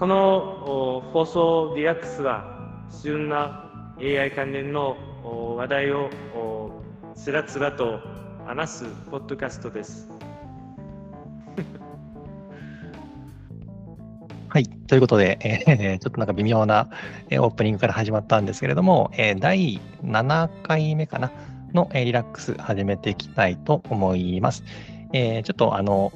この放送リラックスは旬な AI 関連の話題をつらつらと話すポッドキャストです。はい。ということで、えー、ちょっとなんか微妙な、えー、オープニングから始まったんですけれども、えー、第7回目かなの、えー、リラックス始めていきたいと思います。えー、ちょっとあの、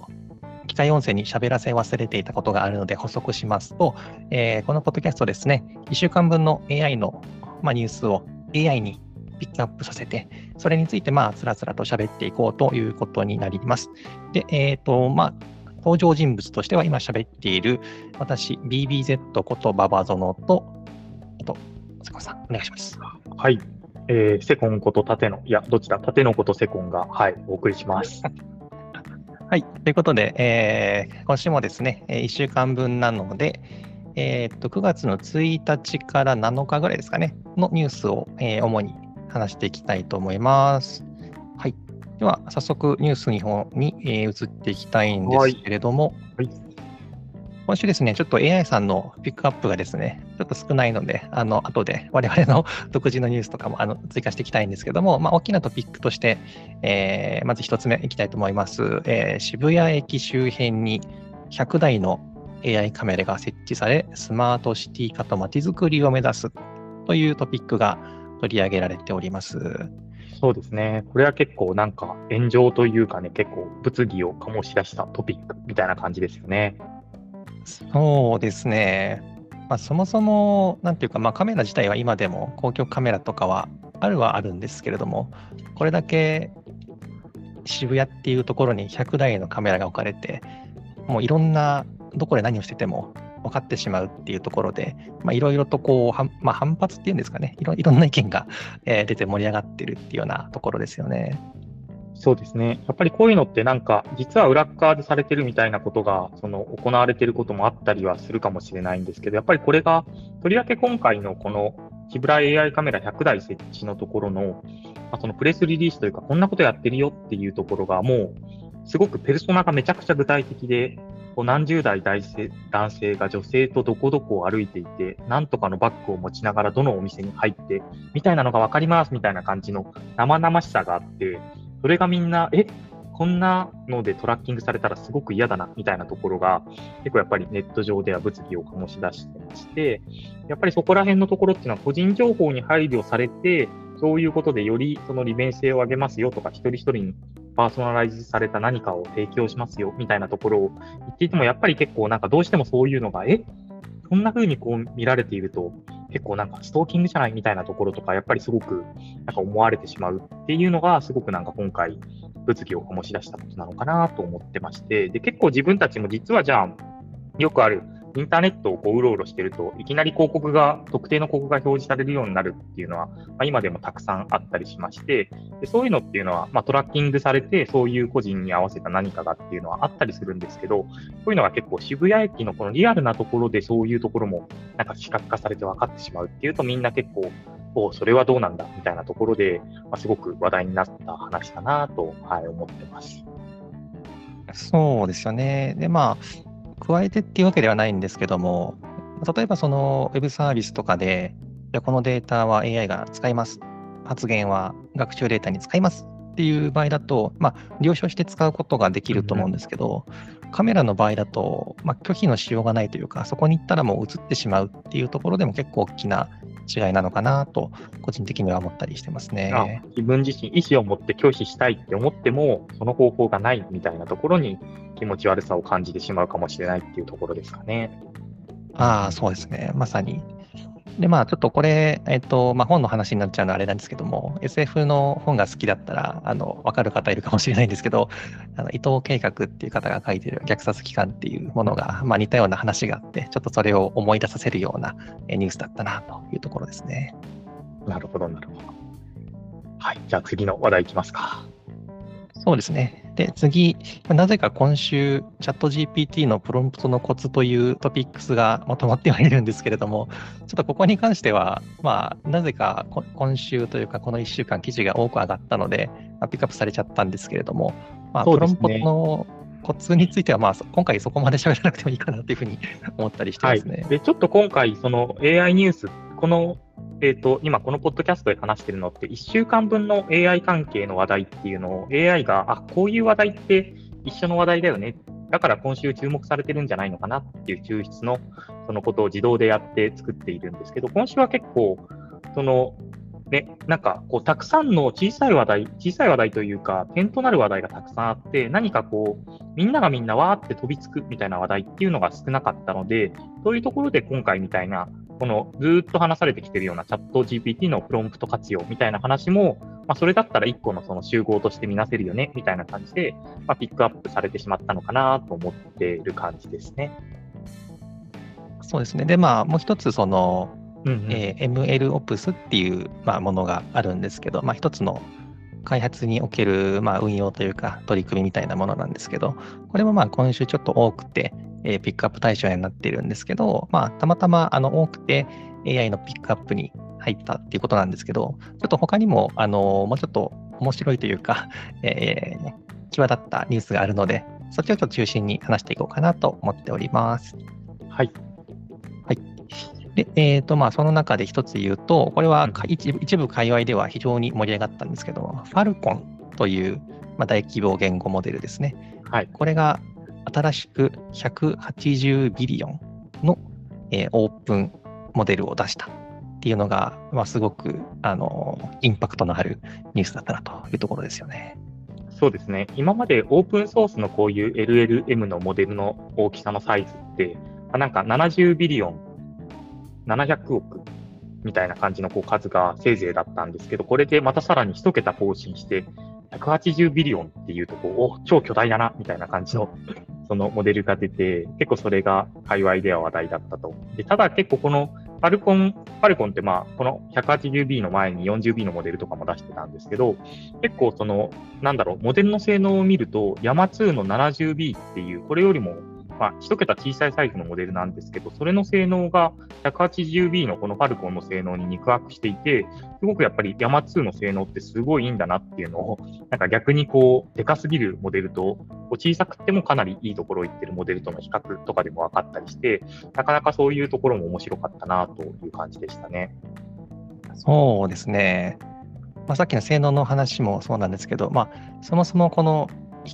機械音声に喋らせ忘れていたことがあるので補足しますと、えー、このポッドキャストですね、1週間分の AI の、まあ、ニュースを AI にピックアップさせて、それについてまあつらつらと喋っていこうということになります。で、えっ、ー、と、まあ、登場人物としては今喋っている私、BBZ ことババゾノと、あと、セコンさん、お願いします。はい。えー、セコンこと縦の、いや、どっちだ、縦のことセコンが、はい、お送りします。はい。ということで、えー、今週もですね、1週間分なので、えー、っと、9月の1日から7日ぐらいですかね、のニュースを、えー、主に話していきたいと思います。はい。では、早速ニュース2本に、えー、移っていきたいんですけれども、今週ですね、ちょっと AI さんのピックアップがですね、ちょっと少ないので、あの後で我々の 独自のニュースとかもあの追加していきたいんですけども、まあ、大きなトピックとして、えー、まず1つ目いきたいと思います、えー、渋谷駅周辺に100台の AI カメラが設置され、スマートシティ化とまちづくりを目指すというトピックが取り上げられております。そうですね。これは結構なんか炎上というかね、結構物議を醸し出したトピックみたいな感じですよね。そうですね。まあ、そもそも、なんていうか、まあ、カメラ自体は今でも公共カメラとかはあるはあるんですけれども、これだけ渋谷っていうところに100台のカメラが置かれて、もういろんな、どこで何をしてても分かってしまうっていうところで、いろいろとこう、まあ、反発っていうんですかねいろ、んな意見が、え、出て盛り上がってるっていうようなところですよね。そうですね。やっぱりこういうのってなんか、実は裏側でされてるみたいなことが、その行われてることもあったりはするかもしれないんですけど、やっぱりこれが、とりわけ今回のこの木村 AI カメラ100台設置のところの、まあ、そのプレスリリースというか、こんなことやってるよっていうところが、もう、すごくペルソナがめちゃくちゃ具体的で、こう何十代男性が女性とどこどこを歩いていて、なんとかのバッグを持ちながらどのお店に入って、みたいなのが分かりますみたいな感じの生々しさがあって、それがみんな、えこんなのでトラッキングされたらすごく嫌だな、みたいなところが、結構やっぱりネット上では物議を醸し出してまして、やっぱりそこら辺のところっていうのは個人情報に配慮されて、そういうことでよりその利便性を上げますよとか、一人一人にパーソナライズされた何かを提供しますよみたいなところを言っていても、やっぱり結構なんかどうしてもそういうのが、えそんな風にこう見られていると、結構なんかストーキングじゃないみたいなところとか、やっぱりすごくなんか思われてしまうっていうのが、すごくなんか今回、物議を醸し出したことなのかなと思ってまして、で、結構自分たちも実はじゃあ、よくあるインターネットをこううろうろしてると、いきなり広告が、特定の広告が表示されるようになるっていうのは、まあ、今でもたくさんあったりしまして、でそういうのっていうのは、まあ、トラッキングされて、そういう個人に合わせた何かがっていうのはあったりするんですけど、こういうのが結構渋谷駅のこのリアルなところでそういうところもなんか視覚化されて分かってしまうっていうと、みんな結構、おそれはどうなんだみたいなところで、まあ、すごく話題になった話だなと、はい、思ってます。そうですよね。で、まあ、加えてっていうわけではないんですけども、例えばそのウェブサービスとかで、じゃこのデータは AI が使います。発言は学習データに使いますっていう場合だと、まあ、了承して使うことができると思うんですけど、うん、カメラの場合だと、まあ、拒否のしようがないというか、そこに行ったらもう映ってしまうっていうところでも結構大きな違いなのかなと、個人的には思ったりしてますね。自分自身、意思を持って拒否したいって思っても、その方法がないみたいなところに気持ち悪さを感じてしまうかもしれないっていうところですかね。ああ、そうですね。まさに。で、まあ、ちょっとこれ、えっと、まあ、本の話になっちゃうのはあれなんですけども、SF の本が好きだったら、あの、わかる方いるかもしれないんですけど、あの伊藤計画っていう方が書いてる虐殺機関っていうものが、まあ、似たような話があって、ちょっとそれを思い出させるようなニュースだったなというところですね。なるほど、なるほど。はい。じゃあ次の話題いきますか。そうですね。で、次、なぜか今週、チャット GPT のプロンプトのコツというトピックスがまとまってはいるんですけれども、ちょっとここに関しては、まあ、なぜか今週というか、この1週間記事が多く上がったので、ピックアップされちゃったんですけれども、まあ、プロンプトのコツについては、まあ、今回そこまで喋らなくてもいいかなというふうに思ったりしてますね。はい、でちょっと今回、その AI ニュース、この、えーと、今、このポッドキャストで話してるのって、1週間分の AI 関係の話題っていうのを AI が、あこういう話題って一緒の話題だよね、だから今週注目されてるんじゃないのかなっていう抽出のそのことを自動でやって作っているんですけど、今週は結構、そのね、なんかこうたくさんの小さい話題、小さい話題というか、点となる話題がたくさんあって、何かこう、みんながみんなわーって飛びつくみたいな話題っていうのが少なかったので、そういうところで今回みたいな、このずっと話されてきてるようなチャット GPT のプロンプト活用みたいな話も、まあ、それだったら1個のその集合として見なせるよねみたいな感じで、まあ、ピックアップされてしまったのかなと思っている感じですね。そうですね。で、まあ、もう一つ、その、うんうん、えー、MLOps っていう、まあ、ものがあるんですけど、まあ、一つの開発における、まあ、運用というか取り組みみたいなものなんですけど、これもまあ今週ちょっと多くて、えー、ピックアップ対象になっているんですけど、まあ、たまたまあの多くて AI のピックアップに入ったっていうことなんですけど、ちょっと他にも、あのもうちょっと面白いというか、えー、際立ったニュースがあるので、そっちをちょっと中心に話していこうかなと思っております。はい。で、えーとまあ、その中で一つ言うと、これは一部一部界隈では非常に盛り上がったんですけど、ファルコンという、まあ、大規模言語モデルですね。はい、これが新しく180ビリオンの、えー、オープンモデルを出したっていうのが、まあ、すごくあのインパクトのあるニュースだったなというところですよね。そうですね。今までオープンソースのこういう LLM のモデルの大きさのサイズって、なんか70ビリオン700億みたいな感じのこう数がせいぜいだったんですけど、これでまたさらに1桁更新して、180ビリオンっていうとこう、お超巨大だなみたいな感じのそのモデルが出て、結構それが界隈では話題だったと。でただ結構このファルコン、ファルコンってまあ、この 180B の前に 40B のモデルとかも出してたんですけど、結構その、なんだろう、モデルの性能を見ると、ヤマ2の 70B っていう、これよりもまあ、1桁小さいサイズのモデルなんですけど、それの性能が 180B のこのファルコンの性能に肉薄していて、すごくやっぱりヤマ2の性能ってすごいいいんだなっていうのを、なんか逆にこう、でかすぎるモデルと、小さくてもかなりいいところをいってるモデルとの比較とかでも分かったりして、なかなかそういうところも面白かったなという感じでしたね。そうですね。まあ、さっきの性能の話もそうなんですけど、まあ、そもそもこの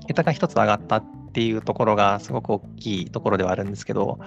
桁が1つ上がったっていうところがすごく大きいところではあるんですけど、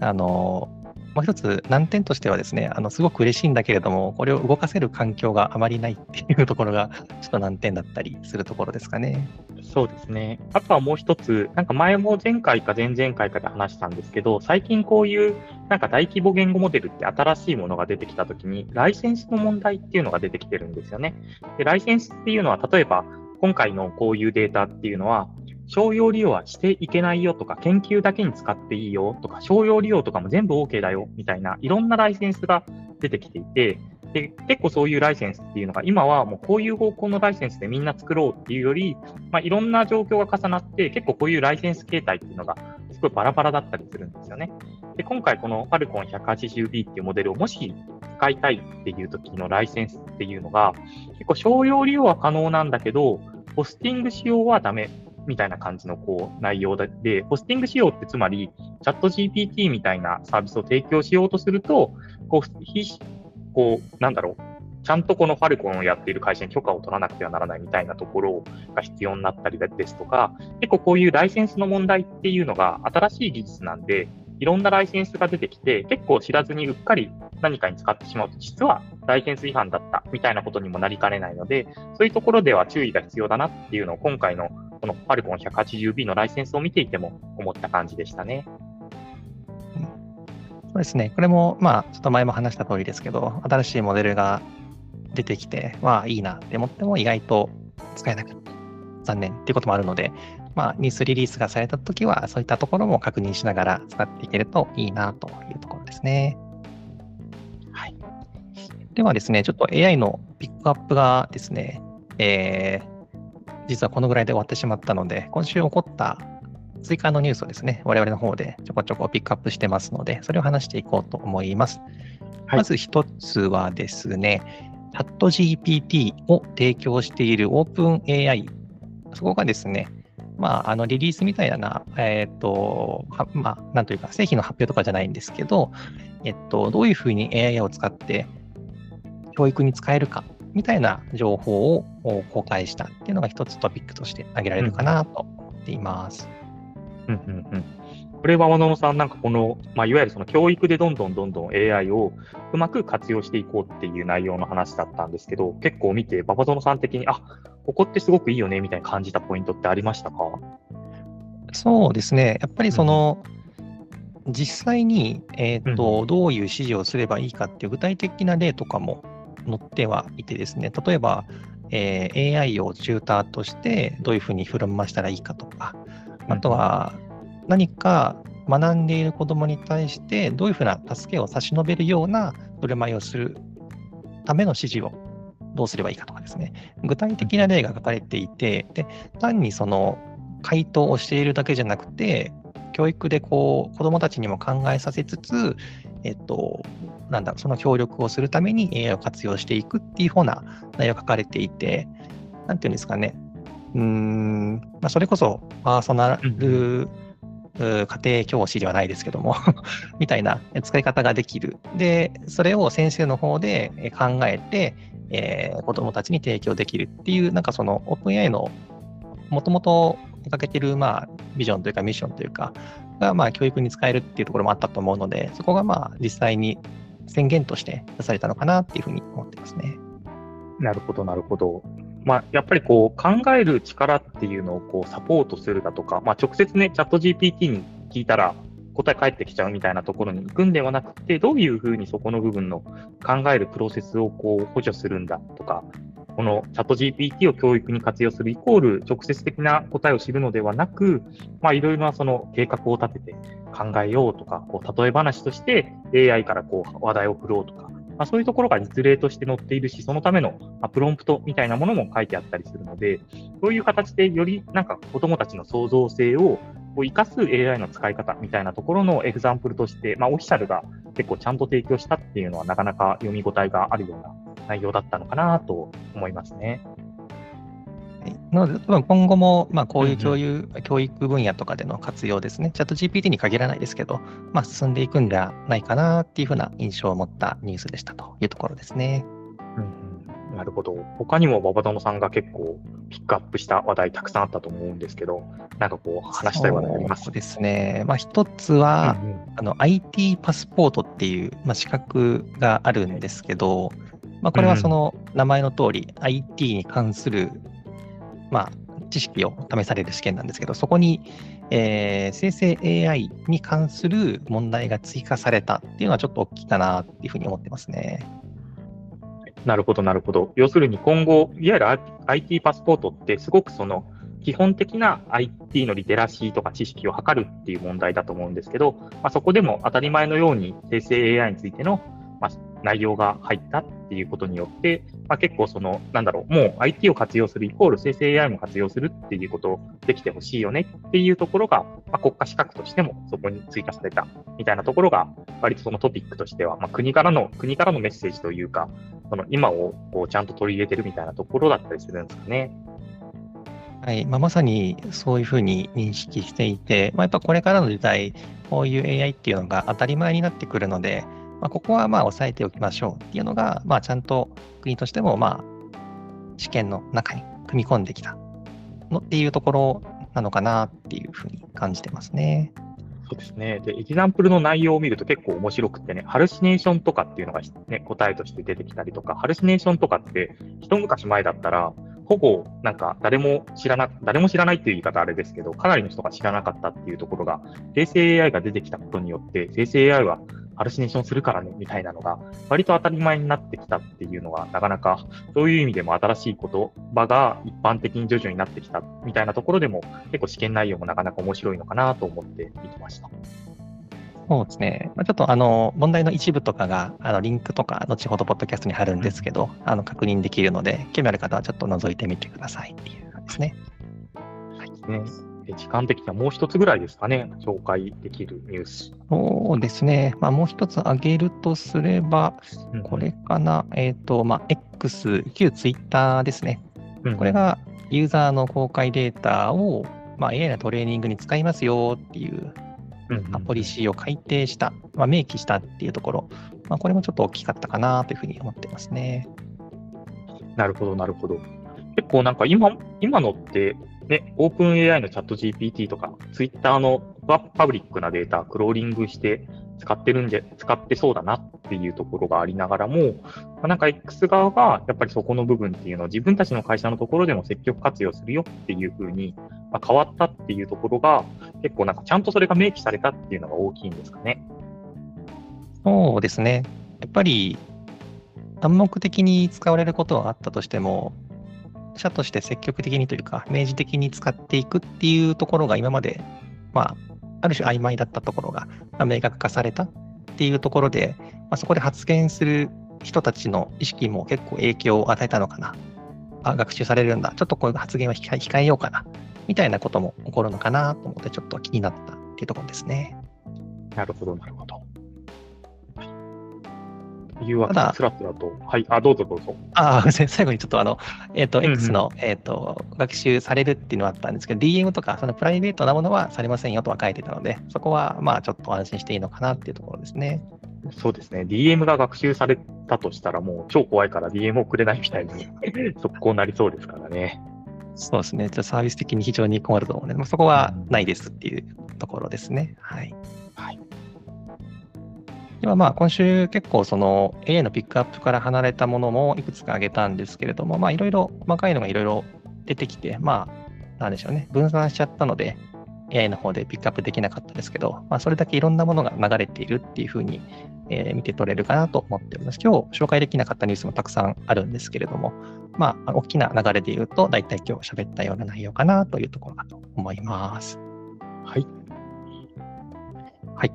あのもう一つ難点としてはですね、あのすごく嬉しいんだけれども、これを動かせる環境があまりないっていうところが、ちょっと難点だったりするところですかね。そうですね。あとはもう一つ、なんか前も前回か前々回かで話したんですけど、最近こういうなんか大規模言語モデルって新しいものが出てきたときに、ライセンスの問題っていうのが出てきてるんですよね。で、ライセンスっていうのは、例えば、今回のこういうデータっていうのは、商用利用はしていけないよとか、研究だけに使っていいよとか、商用利用とかも全部 OK だよみたいな、いろんなライセンスが出てきていて、で結構そういうライセンスっていうのが、今はもうこういう方向のライセンスでみんな作ろうっていうより、まあ、いろんな状況が重なって、結構こういうライセンス形態っていうのが、すごいバラバラだったりするんですよね。で、今回この Falcon 180B っていうモデルをもし使いたいっていう時のライセンスっていうのが、結構商用利用は可能なんだけど、ホスティング使用はダメみたいな感じのこう内容で、ホスティング仕様ってつまり、チャット GPT みたいなサービスを提供しようとすると、こう、こうなんだろう、ちゃんとこのファルコンをやっている会社に許可を取らなくてはならないみたいなところが必要になったりですとか、結構こういうライセンスの問題っていうのが新しい技術なんで、いろんなライセンスが出てきて、結構知らずにうっかり何かに使ってしまうと、実はライセンス違反だったみたいなことにもなりかねないので、そういうところでは注意が必要だなっていうのを今回のこのファルコン 180B のライセンスを見ていても思った感じでしたね。そうですね。これも、まあ、ちょっと前も話した通りですけど、新しいモデルが出てきて、まあ、いいなって思っても意外と使えなかった。残念っていうこともあるので、まあ、ニュースリリースがされたときは、そういったところも確認しながら使っていけるといいなというところですね。はい。ではですね、ちょっと AI のピックアップがですね、えー、実はこのぐらいで終わってしまったので、今週起こった追加のニュースをですね、我々の方でちょこちょこピックアップしてますので、それを話していこうと思います。はい、まず一つはですね、チャット GPT を提供している OpenAI、そこがですね、まあ、あのリリースみたいな、えっ、と、まあ、なんというか、製品の発表とかじゃないんですけど、えっと、どういうふうに AI を使って教育に使えるかみたいな情報を公開したっていうのが一つトピックとして挙げられるかなと思っています。うんうんうんこれは和野さん、なんかこの、まあ、いわゆるその教育でどんどんどんどん AI をうまく活用していこうっていう内容の話だったんですけど、結構見て、馬場園さん的に、あここってすごくいいよねみたいな感じたポイントってありましたかそうですね、やっぱりその、うん、実際に、えーと、うん、どういう指示をすればいいかっていう具体的な例とかも載ってはいてですね、例えば、えー、AI をチューターとしてどういうふうに振る舞したらいいかとか、あとは何か学んでいる子どもに対してどういうふうな助けを差し伸べるような振る舞いをするための指示をどうすればいいかとかですね、具体的な例が書かれていて、で単にその回答をしているだけじゃなくて、教育でこう子どもたちにも考えさせつつ、えっと、なんだその協力をするために AI を活用していくっていうふうな内容が書かれていて、なんていうんですかね、うん、まあ、それこそパーソナル、家庭教師ではないですけども みたいな使い方ができる。で、それを先生の方で考えて、えー、子供たちに提供できるっていう、なんかその OpenAI のもともとかけてる、まあ、ビジョンというかミッションというか、が、まあ、教育に使えるっていうところもあったと思うので、そこが、まあ、実際に宣言として出されたのかなっていうふうに思ってますね。なるほど、なるほど。まあ、やっぱりこう考える力っていうのをこうサポートするだとか、まあ、直接ね、チャット GPT に聞いたら答え返ってきちゃうみたいなところに行くんではなくて、どういうふうにそこの部分の考えるプロセスをこう補助するんだとか、このチャット GPT を教育に活用するイコール直接的な答えを知るのではなく、まあ、いろいろなその計画を立てて考えようとか、こう例え話として AI からこう話題を振ろうとか、まあ、そういうところが実例として載っているし、そのためのプロンプトみたいなものも書いてあったりするので、そういう形でよりなんか子供たちの創造性を生かす AI の使い方みたいなところのエグザンプルとして、まあ、オフィシャルが結構ちゃんと提供したっていうのはなかなか読み応えがあるような内容だったのかなと思いますね。なので、多分今後も、まあ、こういう教育,、教育分野とかでの活用ですね、チャット GPT に限らないですけど、まあ、進んでいくんじゃないかなっていうふうな印象を持ったニュースでしたというところですね。うん、なるほど。他にも馬場園さんが結構ピックアップした話題たくさんあったと思うんですけど、なんかこう話したい話題あります？そうですね。まあ、一つは、うんうん、あの IT パスポートっていう、まあ、資格があるんですけど、まあ、これはその名前の通り、IT に関するまあ、知識を試される試験なんですけど、そこに、えー、生成 AI に関する問題が追加されたっていうのはちょっと大きいかなっていうふうに思ってますね。なるほど、なるほど。要するに今後、いわゆる IT パスポートってすごくその基本的な IT のリテラシーとか知識を測るっていう問題だと思うんですけど、まあ、そこでも当たり前のように生成 AI についてのまあ、内容が入ったっていうことによって、まあ、結構その、なんだろう、もう IT を活用するイコール生成 AI も活用するっていうことをできてほしいよねっていうところが、まあ、国家資格としてもそこに追加されたみたいなところが、割とそのトピックとしては、まあ、国からの、国からのメッセージというか、その今をこうちゃんと取り入れてるみたいなところだったりするんですかね。はいまあ、まさにそういうふうに認識していて、まあ、やっぱこれからの時代、こういう AI っていうのが当たり前になってくるので、まあ、ここはまあ押さえておきましょうっていうのが、まあ、ちゃんと国としてもまあ試験の中に組み込んできたのっていうところなのかなっていうふうに感じてますね。そうですね。で、エキザンプルの内容を見ると結構面白くてね、ハルシネーションとかっていうのが、ね、答えとして出てきたりとか、ハルシネーションとかって一昔前だったら、ほぼなんか誰も知らな、誰も知らないっていう言い方あれですけど、かなりの人が知らなかったっていうところが、生成 AI が出てきたことによって、生成 AI はハルシネーションするからね、みたいなのが、割と当たり前になってきたっていうのが、なかなか、そういう意味でも新しい言葉が一般的に徐々になってきたみたいなところでも、結構試験内容もなかなか面白いのかなと思って見てました。そうですね。まあ、ちょっとあの問題の一部とかがあのリンクとか後ほどポッドキャストに貼るんですけど、あの確認できるので、興味ある方はちょっと覗いてみてくださいっていう感じですね。はい、ね時間的にはもう一つぐらいですかね、紹介できるニュース。そうですね、まあ、もう一つ挙げるとすれば、これかな、うん、えっ、ー、と、まあ、X、旧ツイッターですね。これがユーザーの公開データを、まあ、AI のトレーニングに使いますよっていうポリシーを改定した、まあ、明記したっていうところ、まあ、これもちょっと大きかったかなというふうに思ってますね。なるほど、なるほど。結構なんか今、今のって、ね、オープン AI のチャット GPT とか、ツイッターのパブリックなデータ、クローリングして使ってるんで、使ってそうだなっていうところがありながらも、まあ、なんか X 側がやっぱりそこの部分っていうのを自分たちの会社のところでも積極活用するよっていうふうに、まあ、変わったっていうところが、結構なんかちゃんとそれが明記されたっていうのが大きいんですかね。そうですね。やっぱり暗黙的に使われることはあったとしても、社として積極的にというか、明示的に使っていくっていうところが今まで、まあ、ある種曖昧だったところが、明確化されたっていうところで、まあ、そこで発言する人たちの意識も結構影響を与えたのかな。あ、学習されるんだ。ちょっとこういう発言は控えようかな。みたいなことも起こるのかなと思って、ちょっと気になったっていうところですね。なるほど、なるほど。いうわけで、つらつらと。はい、あ、どうぞどうぞ。ああ、最後にちょっとあの、えっ、ー、と、X の、えっ、ー、と、学習されるっていうのはあったんですけど、DM とか、そのプライベートなものはされませんよとは書いてたので、そこは、まあ、ちょっと安心していいのかなっていうところですね。そうですね。DM が学習されたとしたら、もう超怖いから DM をくれないみたいに 速攻なりそうですからね。そうですね。じゃサービス的に非常に困ると思うので、まあ、そこはないですっていうところですね。はい。はいではまあ今週結構その AI のピックアップから離れたものもいくつか挙げたんですけれども、まあいろいろ細かいのがいろいろ出てきて、まあなんでしょうね、分散しちゃったので AI の方でピックアップできなかったですけど、まあそれだけいろんなものが流れているっていうふうに、えー、見て取れるかなと思っております。今日紹介できなかったニュースもたくさんあるんですけれども、まあ大きな流れで言うと大体今日喋ったような内容かなというところだと思います。はい。はい。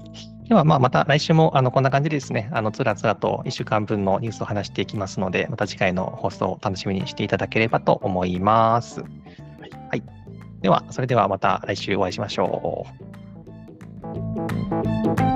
では、まあ、また来週もあのこんな感じでですね、あのつらつらと1週間分のニュースを話していきますので、また次回の放送を楽しみにしていただければと思います。はい。はい、では、それではまた来週お会いしましょう。